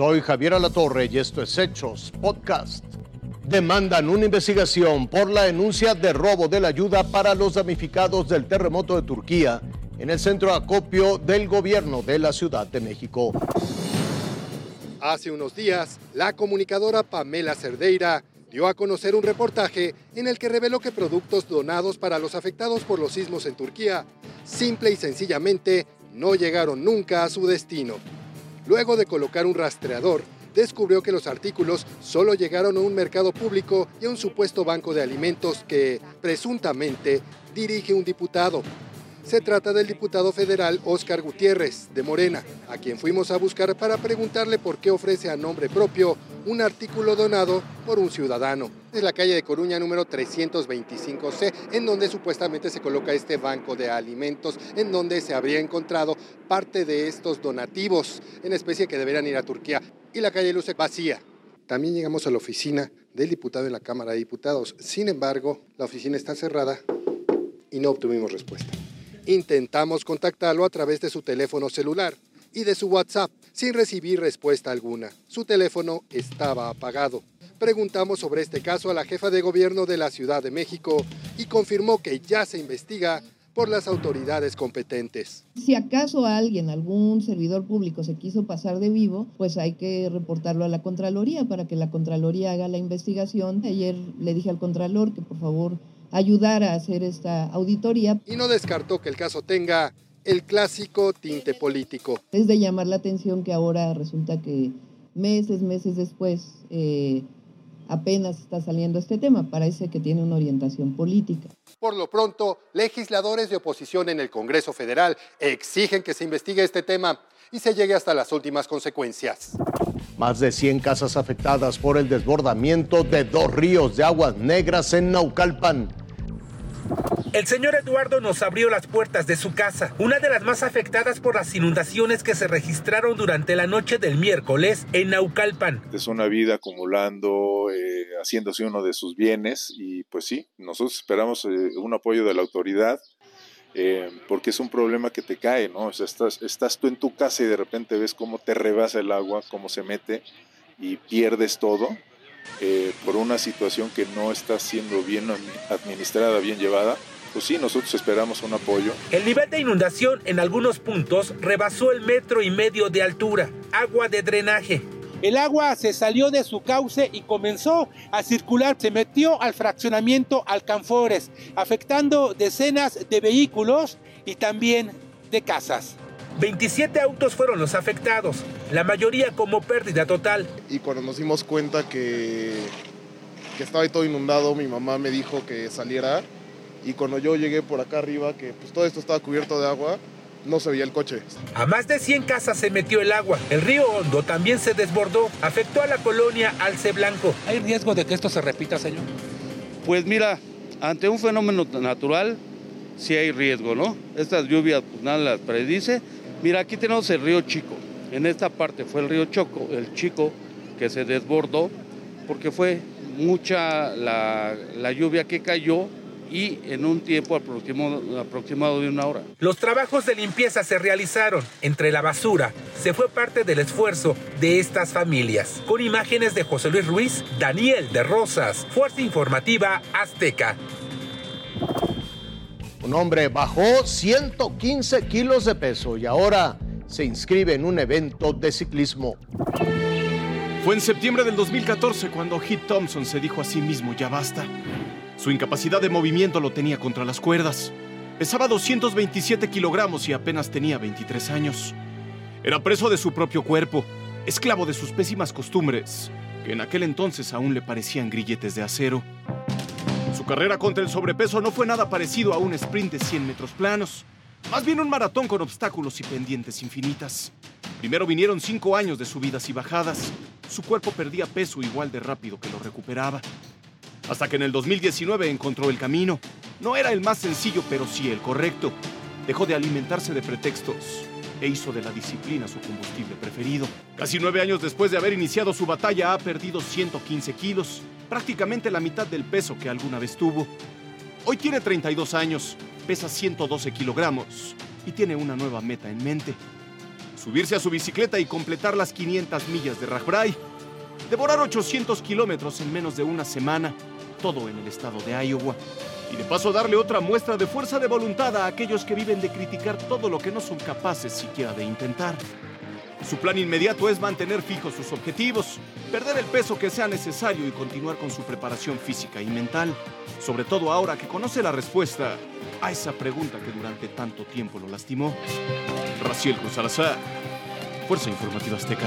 Soy Javier Alatorre y esto es Hechos Podcast. Demandan una investigación por la denuncia de robo de la ayuda para los damnificados del terremoto de Turquía en el centro de acopio del gobierno de la Ciudad de México. Hace unos días, la comunicadora Pamela Cerdeira dio a conocer un reportaje en el que reveló que productos donados para los afectados por los sismos en Turquía, simple y sencillamente, no llegaron nunca a su destino. Luego de colocar un rastreador, descubrió que los artículos solo llegaron a un mercado público y a un supuesto banco de alimentos que, presuntamente, dirige un diputado. Se trata del diputado federal Óscar Gutiérrez, de Morena, a quien fuimos a buscar para preguntarle por qué ofrece a nombre propio un artículo donado por un ciudadano. Es la calle de Coruña número 325C, en donde supuestamente se coloca este banco de alimentos, en donde se habría encontrado parte de estos donativos en especie que deberían ir a Turquía. Y la calle luce vacía. También llegamos a la oficina del diputado en la Cámara de Diputados. Sin embargo, la oficina está cerrada y no obtuvimos respuesta. Intentamos contactarlo a través de su teléfono celular y de su WhatsApp sin recibir respuesta alguna. Su teléfono estaba apagado. Preguntamos sobre este caso a la jefa de gobierno de la Ciudad de México y confirmó que ya se investiga por las autoridades competentes. Si acaso alguien, algún servidor público se quiso pasar de vivo, pues hay que reportarlo a la Contraloría para que la Contraloría haga la investigación. Ayer le dije al Contralor que por favor ayudara a hacer esta auditoría. Y no descartó que el caso tenga el clásico tinte político. Es de llamar la atención que ahora resulta que meses, meses después eh, apenas está saliendo este tema. Parece que tiene una orientación política. Por lo pronto, legisladores de oposición en el Congreso Federal exigen que se investigue este tema y se llegue hasta las últimas consecuencias. Más de 100 casas afectadas por el desbordamiento de dos ríos de aguas negras en Naucalpan. El señor Eduardo nos abrió las puertas de su casa, una de las más afectadas por las inundaciones que se registraron durante la noche del miércoles en Naucalpan. Es una vida acumulando, eh, haciéndose uno de sus bienes y pues sí, nosotros esperamos eh, un apoyo de la autoridad. Eh, porque es un problema que te cae, ¿no? O sea, estás, estás tú en tu casa y de repente ves cómo te rebasa el agua, cómo se mete y pierdes todo por una situación que no está siendo bien administrada, bien llevada pues sí, nosotros esperamos un apoyo. El nivel de inundación en algunos puntos rebasó el metro y medio de altura. Agua de drenaje. El agua se salió de su cauce y comenzó a circular, se metió al fraccionamiento Alcanfores, afectando decenas de vehículos y también de casas. 27 autos fueron los afectados, la mayoría como pérdida total. Y cuando nos dimos cuenta que, que estaba todo inundado, mi mamá me dijo que saliera y cuando yo llegué por acá arriba, que pues todo esto estaba cubierto de agua, no se veía el coche. A más de 100 casas se metió el agua. El río Hondo también se desbordó, afectó a la colonia Alce Blanco. ¿Hay riesgo de que esto se repita, señor? Pues mira, ante un fenómeno natural, sí hay riesgo, ¿no? Estas lluvias pues, nada las predice. Mira, aquí tenemos el río Chico. En esta parte fue el río Choco, el Chico, que se desbordó porque fue mucha la, la lluvia que cayó y en un tiempo aproximado, aproximado de una hora. Los trabajos de limpieza se realizaron. Entre la basura se fue parte del esfuerzo de estas familias. Con imágenes de José Luis Ruiz, Daniel de Rosas, Fuerza Informativa Azteca. Un hombre bajó 115 kilos de peso y ahora se inscribe en un evento de ciclismo. Fue en septiembre del 2014 cuando Heath Thompson se dijo a sí mismo ya basta. Su incapacidad de movimiento lo tenía contra las cuerdas. Pesaba 227 kilogramos y apenas tenía 23 años. Era preso de su propio cuerpo, esclavo de sus pésimas costumbres, que en aquel entonces aún le parecían grilletes de acero. Su carrera contra el sobrepeso no fue nada parecido a un sprint de 100 metros planos, más bien un maratón con obstáculos y pendientes infinitas. Primero vinieron cinco años de subidas y bajadas. Su cuerpo perdía peso igual de rápido que lo recuperaba hasta que en el 2019 encontró el camino. No era el más sencillo, pero sí el correcto. Dejó de alimentarse de pretextos e hizo de la disciplina su combustible preferido. Casi nueve años después de haber iniciado su batalla ha perdido 115 kilos, prácticamente la mitad del peso que alguna vez tuvo. Hoy tiene 32 años, pesa 112 kilogramos y tiene una nueva meta en mente. subirse a su bicicleta y completar las 500 millas de Ragbrai, devorar 800 kilómetros en menos de una semana, todo en el estado de Iowa, y de paso darle otra muestra de fuerza de voluntad a aquellos que viven de criticar todo lo que no son capaces siquiera de intentar. Su plan inmediato es mantener fijos sus objetivos, perder el peso que sea necesario y continuar con su preparación física y mental, sobre todo ahora que conoce la respuesta a esa pregunta que durante tanto tiempo lo lastimó. Raciel Cruz Fuerza Informativa Azteca.